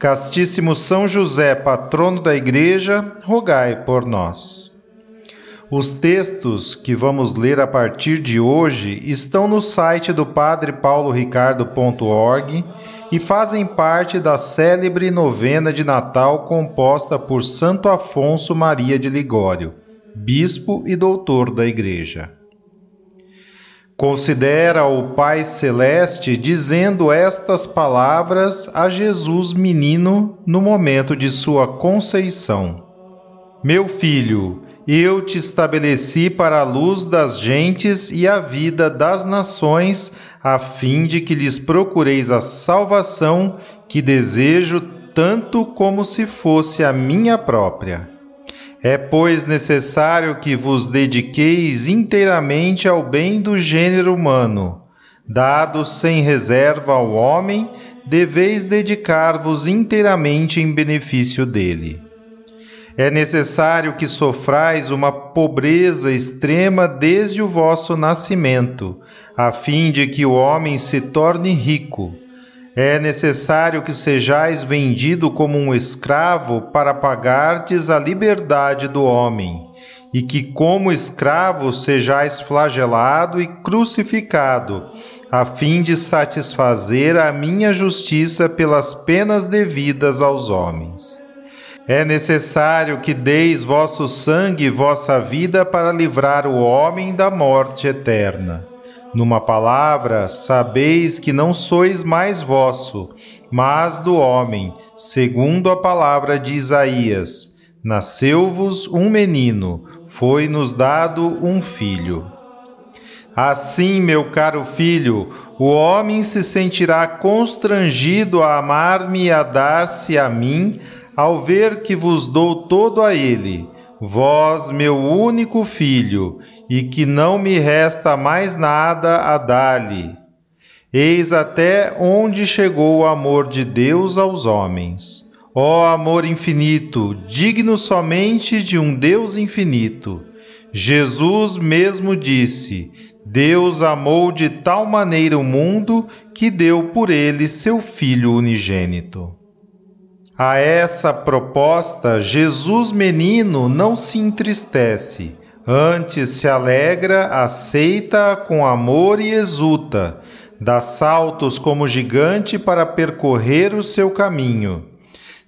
Castíssimo São José, patrono da Igreja, rogai por nós. Os textos que vamos ler a partir de hoje estão no site do Padre Paulo Ricardo.org e fazem parte da célebre novena de Natal composta por Santo Afonso Maria de Ligório, bispo e doutor da Igreja. Considera o Pai Celeste dizendo estas palavras a Jesus menino no momento de sua conceição: Meu filho, eu te estabeleci para a luz das gentes e a vida das nações, a fim de que lhes procureis a salvação que desejo tanto como se fosse a minha própria. É, pois, necessário que vos dediqueis inteiramente ao bem do gênero humano. Dado sem reserva ao homem, deveis dedicar-vos inteiramente em benefício dele. É necessário que sofrais uma pobreza extrema desde o vosso nascimento, a fim de que o homem se torne rico é necessário que sejais vendido como um escravo para pagardes a liberdade do homem, e que, como escravo, sejais flagelado e crucificado, a fim de satisfazer a minha justiça pelas penas devidas aos homens. É necessário que deis vosso sangue e vossa vida para livrar o homem da morte eterna numa palavra, sabeis que não sois mais vosso, mas do homem, segundo a palavra de Isaías: Nasceu-vos um menino, foi-nos dado um filho. Assim, meu caro filho, o homem se sentirá constrangido a amar-me e a dar-se a mim, ao ver que vos dou todo a ele vós, meu único filho, e que não me resta mais nada a dar-lhe. Eis até onde chegou o amor de Deus aos homens. Ó amor infinito, digno somente de um Deus infinito. Jesus mesmo disse: Deus amou de tal maneira o mundo que deu por ele seu Filho unigênito. A essa proposta, Jesus menino não se entristece, antes se alegra, aceita com amor e exulta, dá saltos como gigante para percorrer o seu caminho.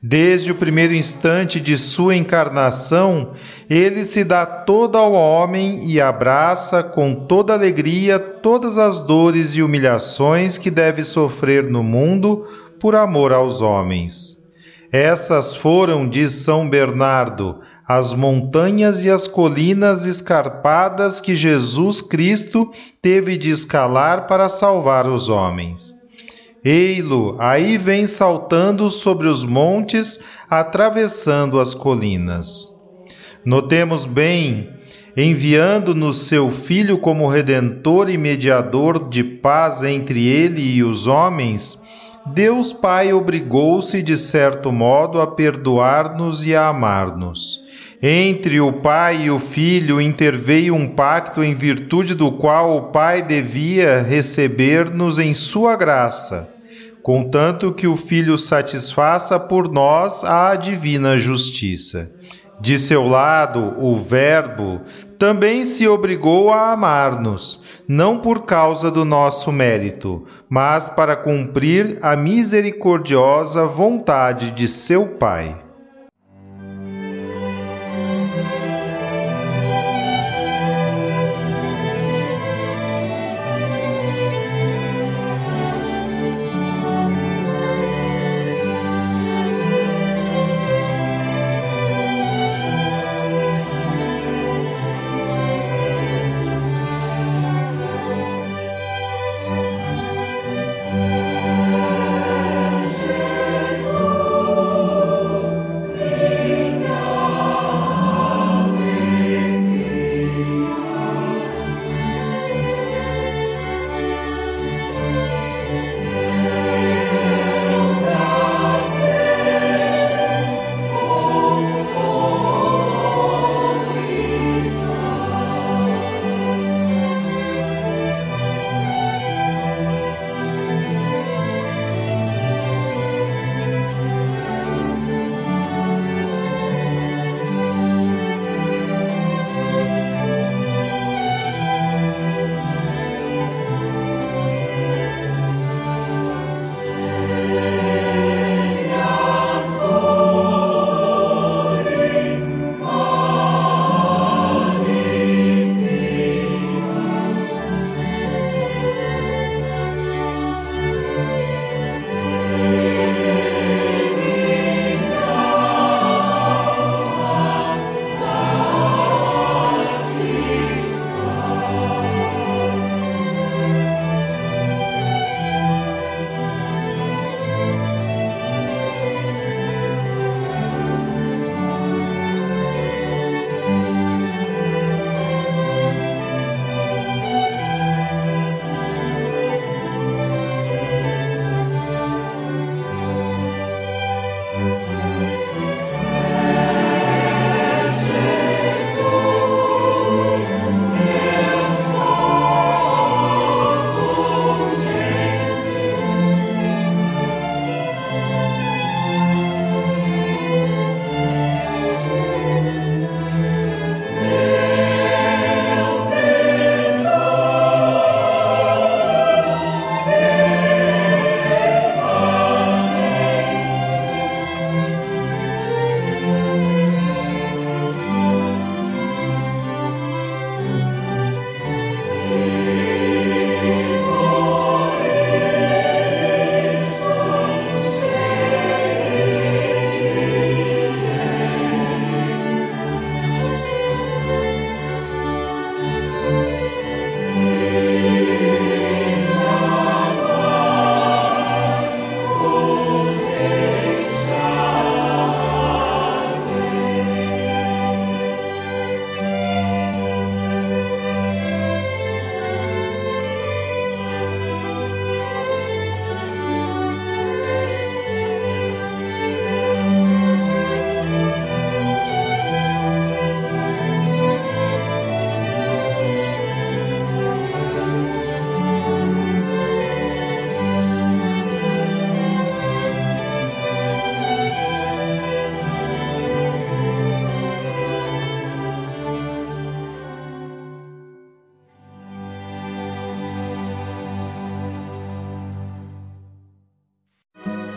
Desde o primeiro instante de sua encarnação, ele se dá todo ao homem e abraça com toda alegria todas as dores e humilhações que deve sofrer no mundo por amor aos homens. Essas foram, diz São Bernardo, as montanhas e as colinas escarpadas que Jesus Cristo teve de escalar para salvar os homens. Ei-lo, aí vem saltando sobre os montes, atravessando as colinas. Notemos bem, enviando-nos seu Filho como redentor e mediador de paz entre ele e os homens, Deus Pai obrigou-se, de certo modo, a perdoar-nos e a amar-nos. Entre o Pai e o Filho interveio um pacto em virtude do qual o Pai devia receber-nos em sua graça, contanto que o Filho satisfaça por nós a divina justiça. De seu lado, o Verbo também se obrigou a amar-nos, não por causa do nosso mérito, mas para cumprir a misericordiosa vontade de seu Pai.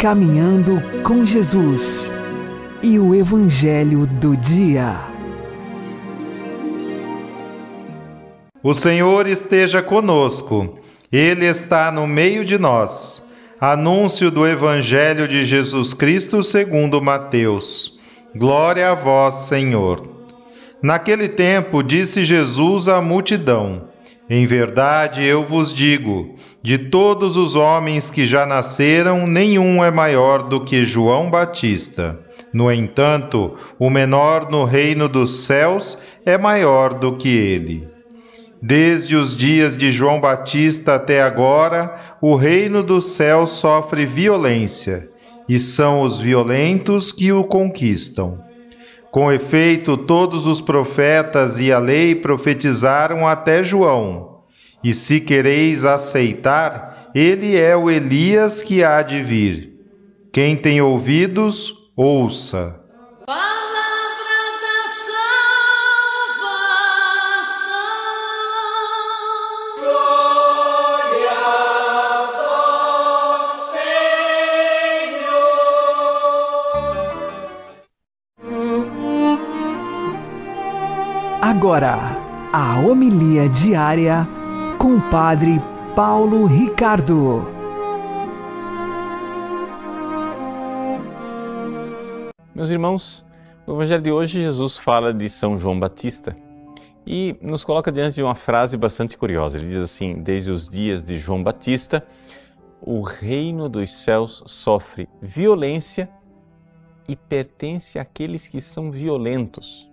Caminhando com Jesus e o Evangelho do Dia. O Senhor esteja conosco, Ele está no meio de nós. Anúncio do Evangelho de Jesus Cristo segundo Mateus. Glória a vós, Senhor. Naquele tempo disse Jesus à multidão: Em verdade eu vos digo, de todos os homens que já nasceram, nenhum é maior do que João Batista. No entanto, o menor no reino dos céus é maior do que ele. Desde os dias de João Batista até agora, o reino dos céus sofre violência, e são os violentos que o conquistam. Com efeito, todos os profetas e a lei profetizaram até João. E se quereis aceitar, ele é o Elias que há de vir. Quem tem ouvidos, ouça. Agora, a homilia diária com o Padre Paulo Ricardo. Meus irmãos, no Evangelho de hoje, Jesus fala de São João Batista e nos coloca diante de uma frase bastante curiosa. Ele diz assim: Desde os dias de João Batista, o reino dos céus sofre violência e pertence àqueles que são violentos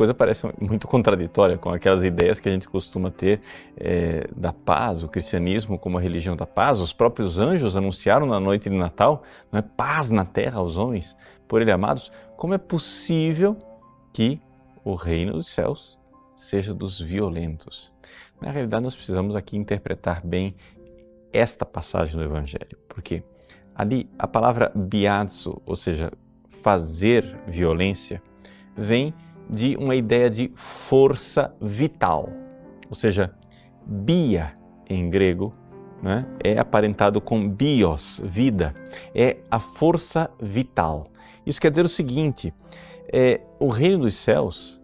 coisa parece muito contraditória com aquelas ideias que a gente costuma ter é, da paz, o cristianismo como a religião da paz. Os próprios anjos anunciaram na noite de Natal, não é paz na terra aos homens, por ele amados. Como é possível que o reino dos céus seja dos violentos? Na realidade, nós precisamos aqui interpretar bem esta passagem do Evangelho, porque ali a palavra biazo, ou seja, fazer violência, vem de uma ideia de força vital, ou seja, bia em grego né, é aparentado com bios, vida, é a força vital. Isso quer dizer o seguinte: é, o reino dos céus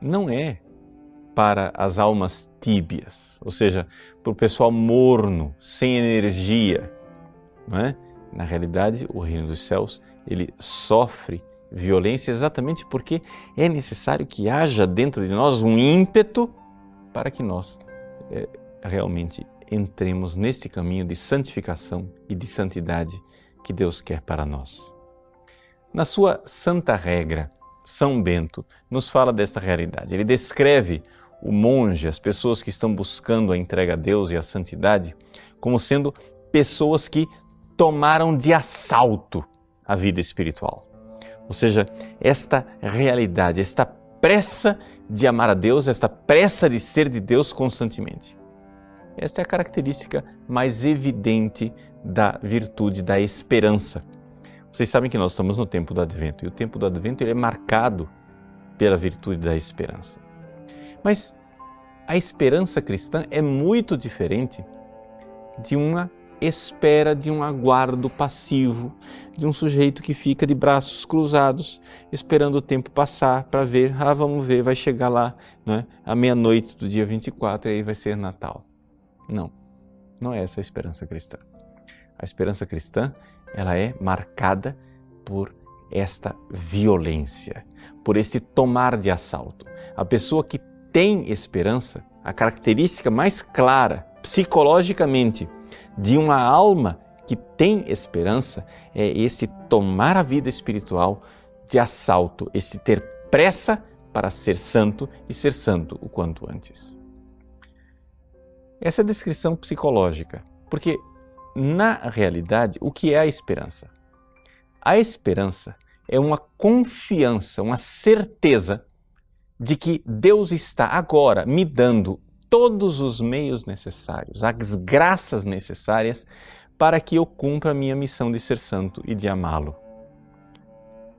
não é para as almas tíbias, ou seja, para o pessoal morno, sem energia. Não é? Na realidade, o reino dos céus ele sofre violência exatamente porque é necessário que haja dentro de nós um ímpeto para que nós é, realmente entremos nesse caminho de santificação e de santidade que Deus quer para nós. Na sua santa regra, São Bento nos fala desta realidade. Ele descreve o monge, as pessoas que estão buscando a entrega a Deus e a santidade, como sendo pessoas que tomaram de assalto a vida espiritual. Ou seja, esta realidade, esta pressa de amar a Deus, esta pressa de ser de Deus constantemente. Esta é a característica mais evidente da virtude da esperança. Vocês sabem que nós estamos no tempo do Advento e o tempo do Advento ele é marcado pela virtude da esperança. Mas a esperança cristã é muito diferente de uma espera de um aguardo passivo, de um sujeito que fica de braços cruzados, esperando o tempo passar para ver, ah, vamos ver, vai chegar lá né, à meia-noite do dia 24 e aí vai ser Natal. Não, não é essa a esperança cristã. A esperança cristã, ela é marcada por esta violência, por esse tomar de assalto. A pessoa que tem esperança, a característica mais clara, psicologicamente, de uma alma que tem esperança é esse tomar a vida espiritual de assalto, esse ter pressa para ser santo e ser santo o quanto antes. Essa é a descrição psicológica, porque na realidade, o que é a esperança? A esperança é uma confiança, uma certeza de que Deus está agora me dando todos os meios necessários, as graças necessárias para que eu cumpra a minha missão de ser santo e de amá-lo.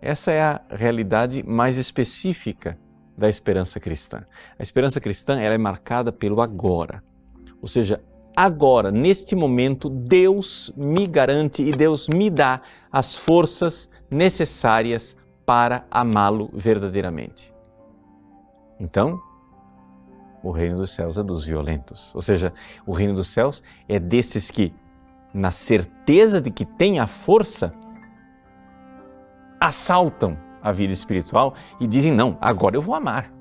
Essa é a realidade mais específica da esperança cristã. A esperança cristã ela é marcada pelo agora, ou seja, agora, neste momento, Deus me garante e Deus me dá as forças necessárias para amá-lo verdadeiramente. Então, o reino dos céus é dos violentos. Ou seja, o reino dos céus é desses que, na certeza de que têm a força, assaltam a vida espiritual e dizem: Não, agora eu vou amar.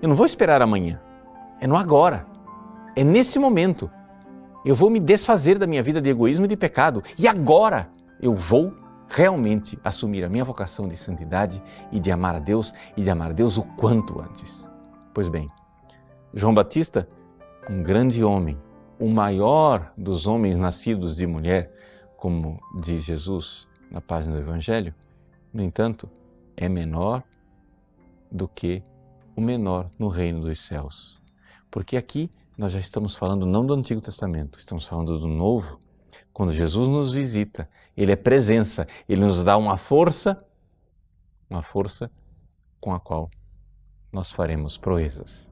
Eu não vou esperar amanhã. É no agora. É nesse momento. Eu vou me desfazer da minha vida de egoísmo e de pecado. E agora eu vou realmente assumir a minha vocação de santidade e de amar a Deus e de amar a Deus o quanto antes. Pois bem, João Batista, um grande homem, o maior dos homens nascidos de mulher, como diz Jesus na página do Evangelho, no entanto, é menor do que o menor no reino dos céus. Porque aqui nós já estamos falando não do Antigo Testamento, estamos falando do Novo. Quando Jesus nos visita, Ele é presença, Ele nos dá uma força, uma força com a qual nós faremos proezas.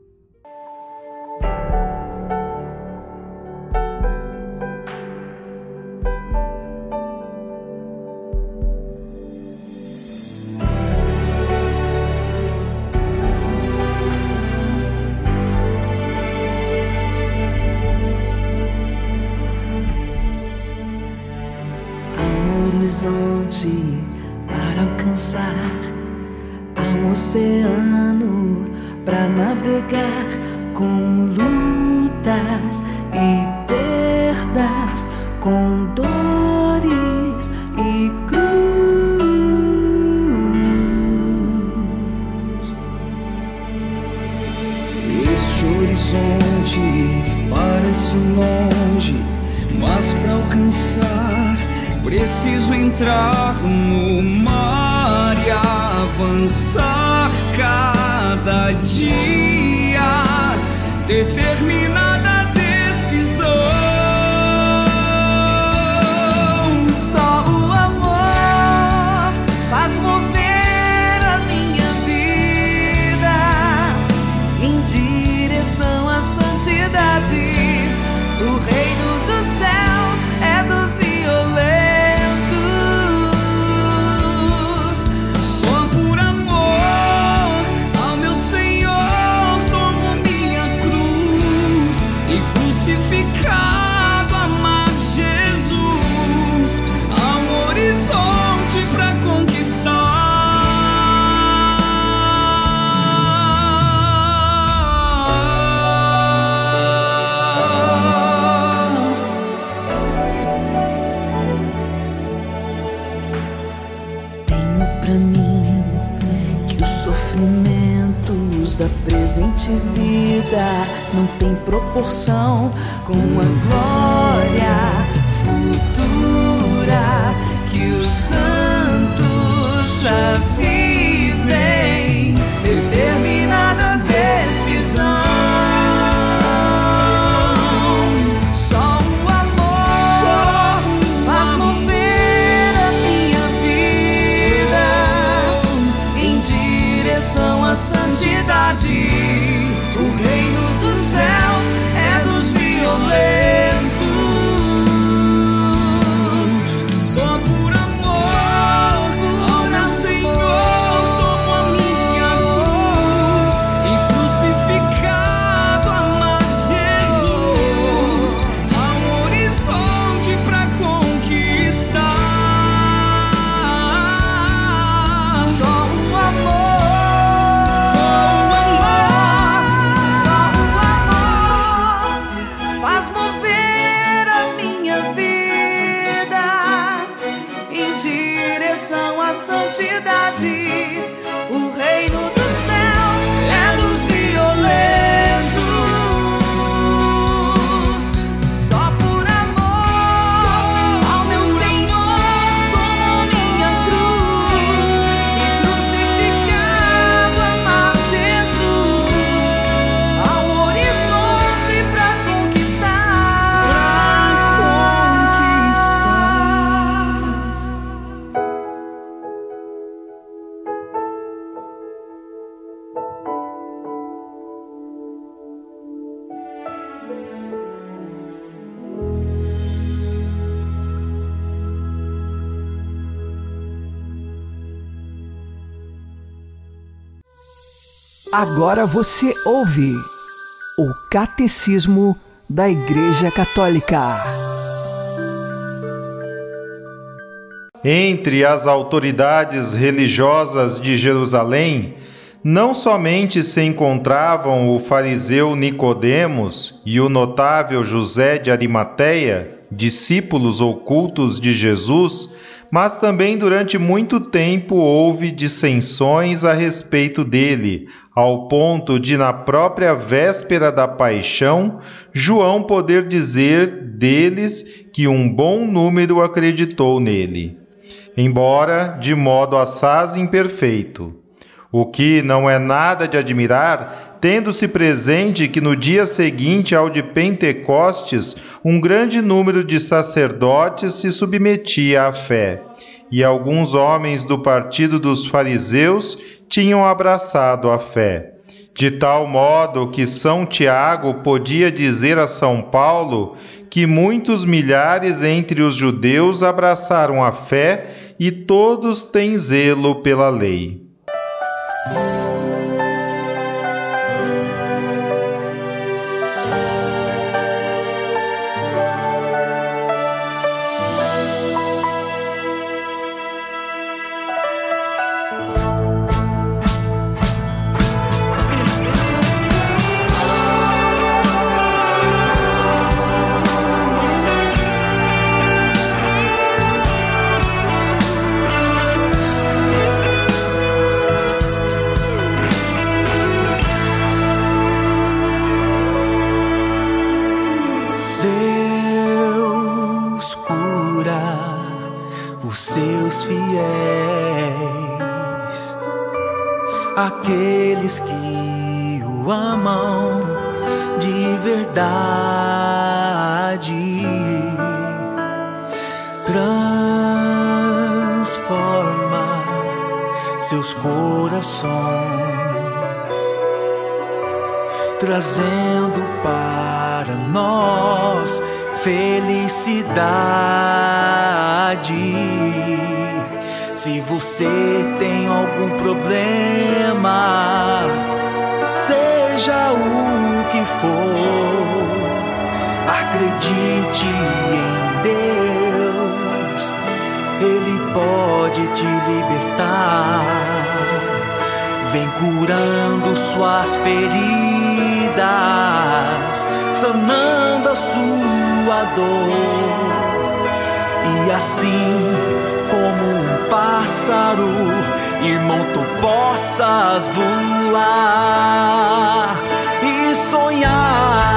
Para navegar com têm proporção com a glória Agora você ouve o Catecismo da Igreja Católica. Entre as autoridades religiosas de Jerusalém, não somente se encontravam o fariseu Nicodemos e o notável José de Arimateia, discípulos ocultos de Jesus, mas também durante muito tempo houve dissensões a respeito dele, ao ponto de, na própria véspera da paixão, João poder dizer deles que um bom número acreditou nele, embora de modo assaz imperfeito. O que não é nada de admirar, tendo-se presente que no dia seguinte ao de Pentecostes, um grande número de sacerdotes se submetia à fé, e alguns homens do partido dos fariseus tinham abraçado a fé. De tal modo que São Tiago podia dizer a São Paulo que muitos milhares entre os judeus abraçaram a fé e todos têm zelo pela lei. Deus trazendo para nós felicidade. Se você tem algum problema, seja o que for, acredite em Deus, Ele pode te libertar. Vem curando suas feridas, sanando a sua dor. E assim como um pássaro, irmão, tu possas voar e sonhar.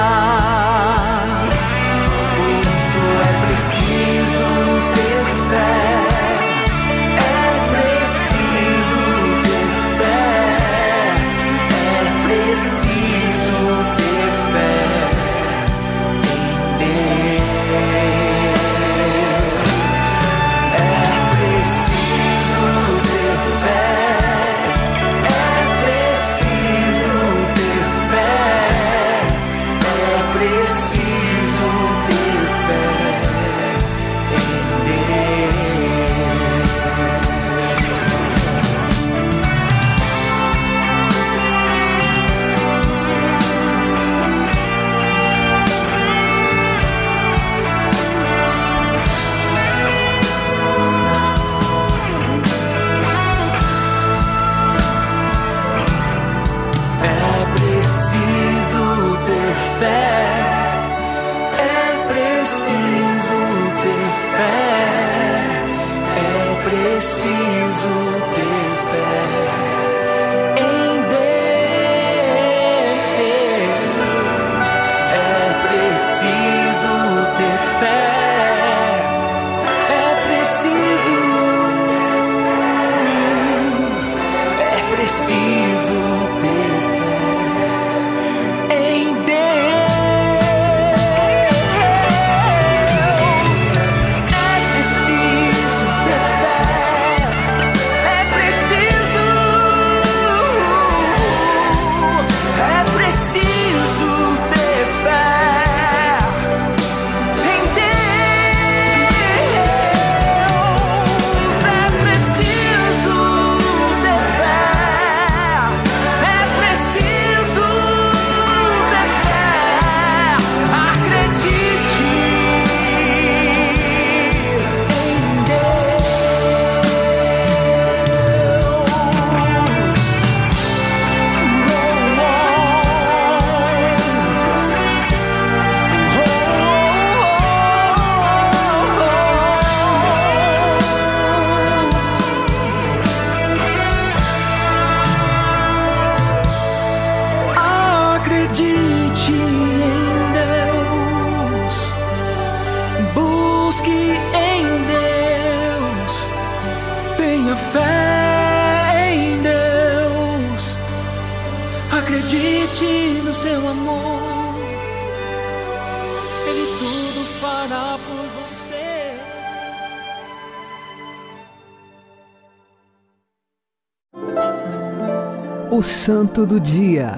Santo do Dia,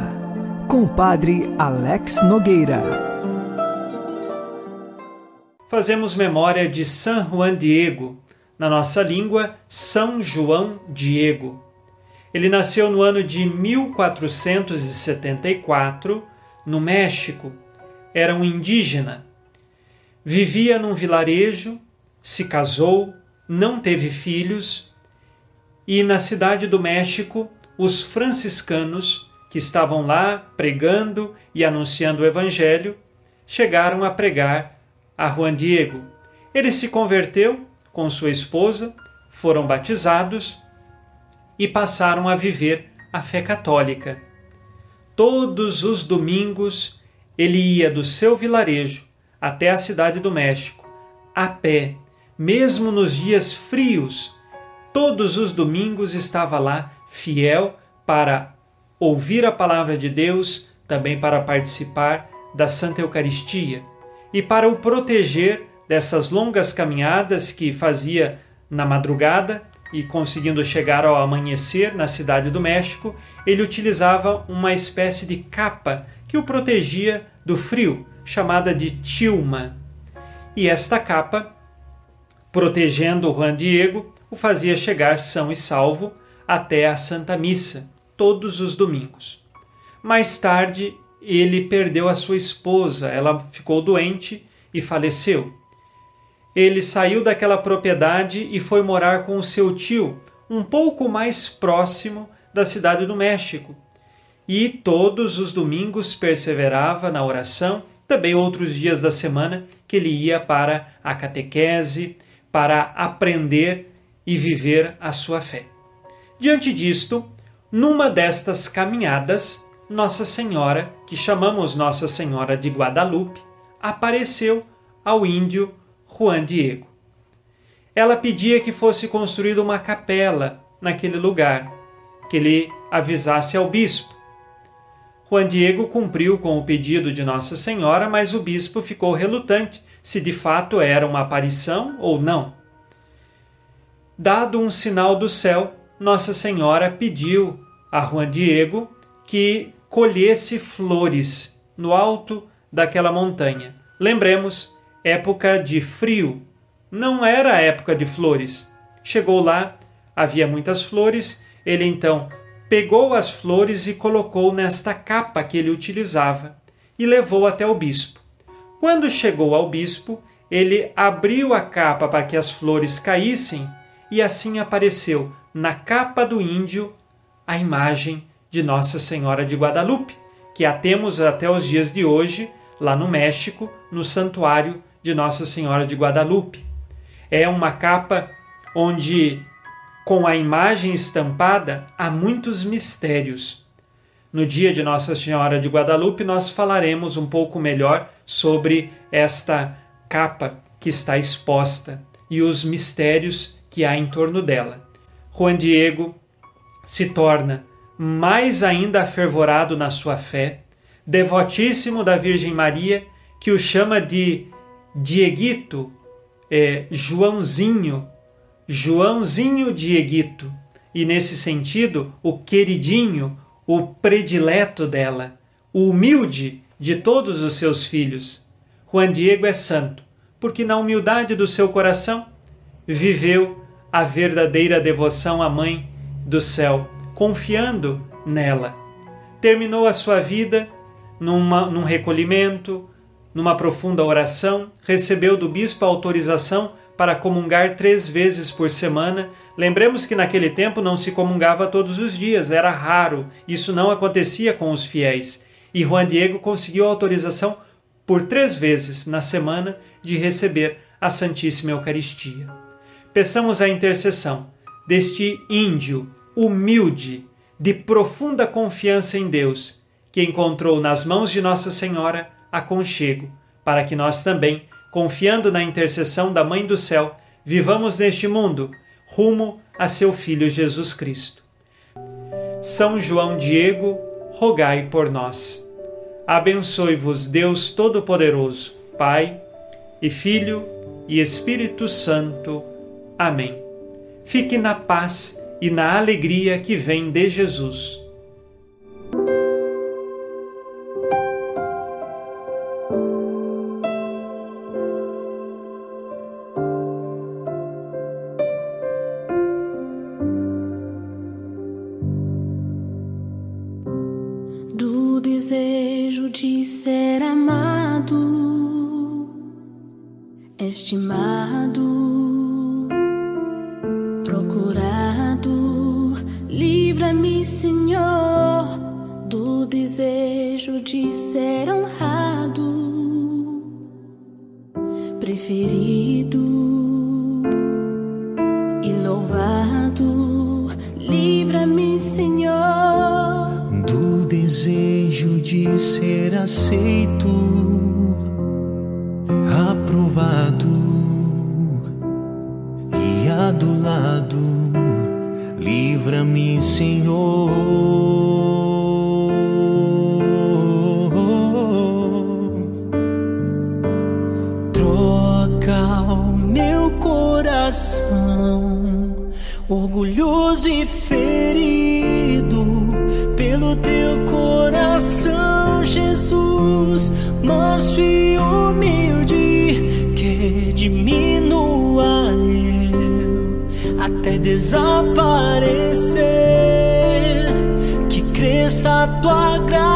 com o Padre Alex Nogueira. Fazemos memória de San Juan Diego, na nossa língua, São João Diego. Ele nasceu no ano de 1474, no México. Era um indígena. Vivia num vilarejo, se casou, não teve filhos e na cidade do México, os franciscanos que estavam lá pregando e anunciando o evangelho chegaram a pregar a Juan Diego. Ele se converteu com sua esposa, foram batizados e passaram a viver a fé católica. Todos os domingos ele ia do seu vilarejo até a cidade do México, a pé, mesmo nos dias frios. Todos os domingos estava lá, fiel para ouvir a palavra de Deus, também para participar da Santa Eucaristia e para o proteger dessas longas caminhadas que fazia na madrugada e conseguindo chegar ao amanhecer na cidade do México, ele utilizava uma espécie de capa que o protegia do frio, chamada de tilma. E esta capa, protegendo Juan Diego, o fazia chegar são e salvo até a Santa Missa, todos os domingos. Mais tarde, ele perdeu a sua esposa, ela ficou doente e faleceu. Ele saiu daquela propriedade e foi morar com o seu tio, um pouco mais próximo da cidade do México. E todos os domingos perseverava na oração, também outros dias da semana que ele ia para a catequese, para aprender e viver a sua fé. Diante disto, numa destas caminhadas, Nossa Senhora, que chamamos Nossa Senhora de Guadalupe, apareceu ao índio Juan Diego. Ela pedia que fosse construída uma capela naquele lugar, que ele avisasse ao bispo. Juan Diego cumpriu com o pedido de Nossa Senhora, mas o bispo ficou relutante se de fato era uma aparição ou não. Dado um sinal do céu, Nossa Senhora pediu a Juan Diego que colhesse flores no alto daquela montanha. Lembremos, época de frio, não era época de flores. Chegou lá, havia muitas flores, ele então pegou as flores e colocou nesta capa que ele utilizava e levou até o bispo. Quando chegou ao bispo, ele abriu a capa para que as flores caíssem e assim apareceu na capa do índio a imagem de Nossa Senhora de Guadalupe, que a temos até os dias de hoje lá no México, no santuário de Nossa Senhora de Guadalupe. É uma capa onde, com a imagem estampada, há muitos mistérios. No dia de Nossa Senhora de Guadalupe, nós falaremos um pouco melhor sobre esta capa que está exposta e os mistérios que há em torno dela. Juan Diego se torna mais ainda afervorado na sua fé, devotíssimo da Virgem Maria, que o chama de Dieguito, é, Joãozinho, Joãozinho Dieguito, e nesse sentido, o queridinho, o predileto dela, o humilde de todos os seus filhos. Juan Diego é santo, porque na humildade do seu coração viveu a verdadeira devoção à Mãe do céu, confiando nela. Terminou a sua vida numa, num recolhimento, numa profunda oração, recebeu do bispo a autorização para comungar três vezes por semana. Lembremos que naquele tempo não se comungava todos os dias, era raro, isso não acontecia com os fiéis. E Juan Diego conseguiu autorização por três vezes na semana de receber a Santíssima Eucaristia. Peçamos a intercessão deste índio humilde, de profunda confiança em Deus, que encontrou nas mãos de Nossa Senhora aconchego, para que nós também confiando na intercessão da Mãe do Céu, vivamos neste mundo, rumo a seu Filho Jesus Cristo. São João Diego, rogai por nós. Abençoe-vos Deus Todo-Poderoso, Pai e Filho e Espírito Santo. Amém. Fique na paz e na alegria que vem de Jesus. Do desejo de ser amado, estimado, preferido e louvado, livra-me, Senhor do desejo de ser aceito, tua graça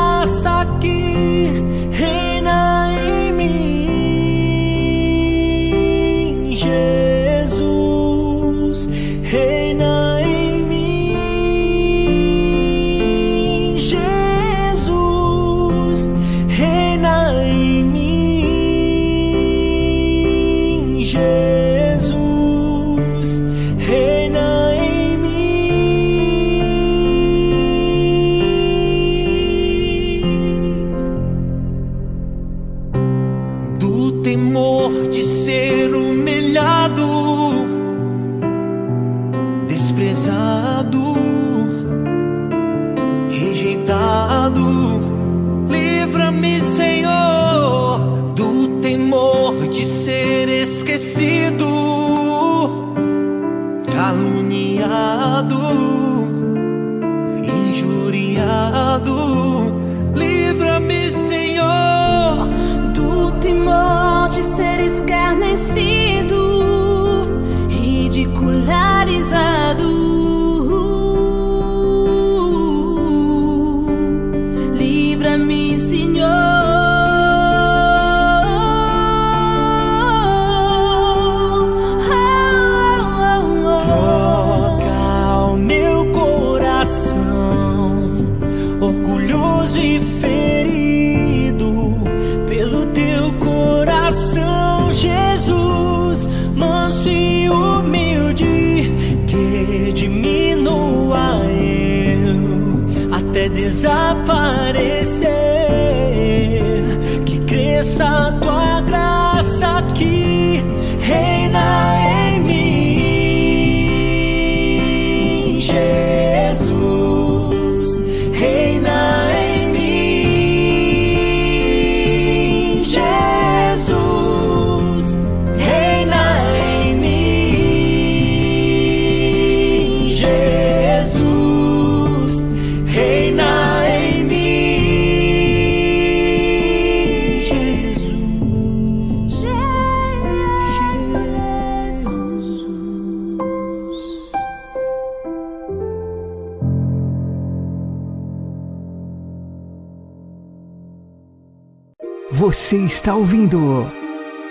está ouvindo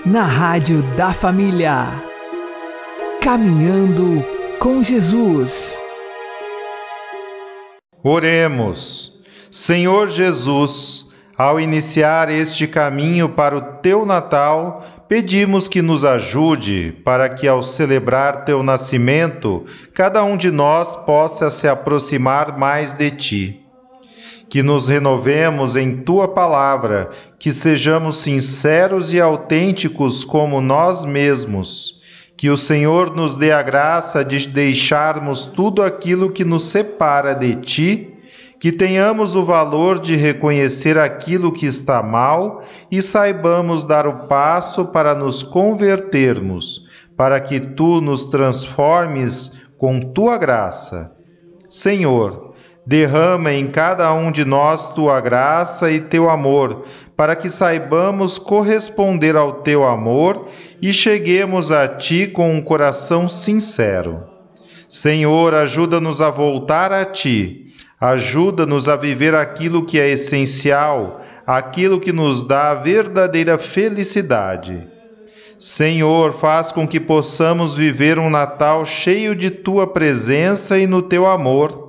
na Rádio da Família. Caminhando com Jesus. Oremos. Senhor Jesus, ao iniciar este caminho para o teu Natal, pedimos que nos ajude para que, ao celebrar teu nascimento, cada um de nós possa se aproximar mais de ti. Que nos renovemos em tua palavra, que sejamos sinceros e autênticos como nós mesmos. Que o Senhor nos dê a graça de deixarmos tudo aquilo que nos separa de ti, que tenhamos o valor de reconhecer aquilo que está mal e saibamos dar o passo para nos convertermos, para que tu nos transformes com tua graça. Senhor, derrama em cada um de nós tua graça e teu amor, para que saibamos corresponder ao teu amor e cheguemos a ti com um coração sincero. Senhor, ajuda-nos a voltar a ti. Ajuda-nos a viver aquilo que é essencial, aquilo que nos dá a verdadeira felicidade. Senhor, faz com que possamos viver um Natal cheio de tua presença e no teu amor.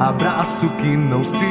Abraço que não se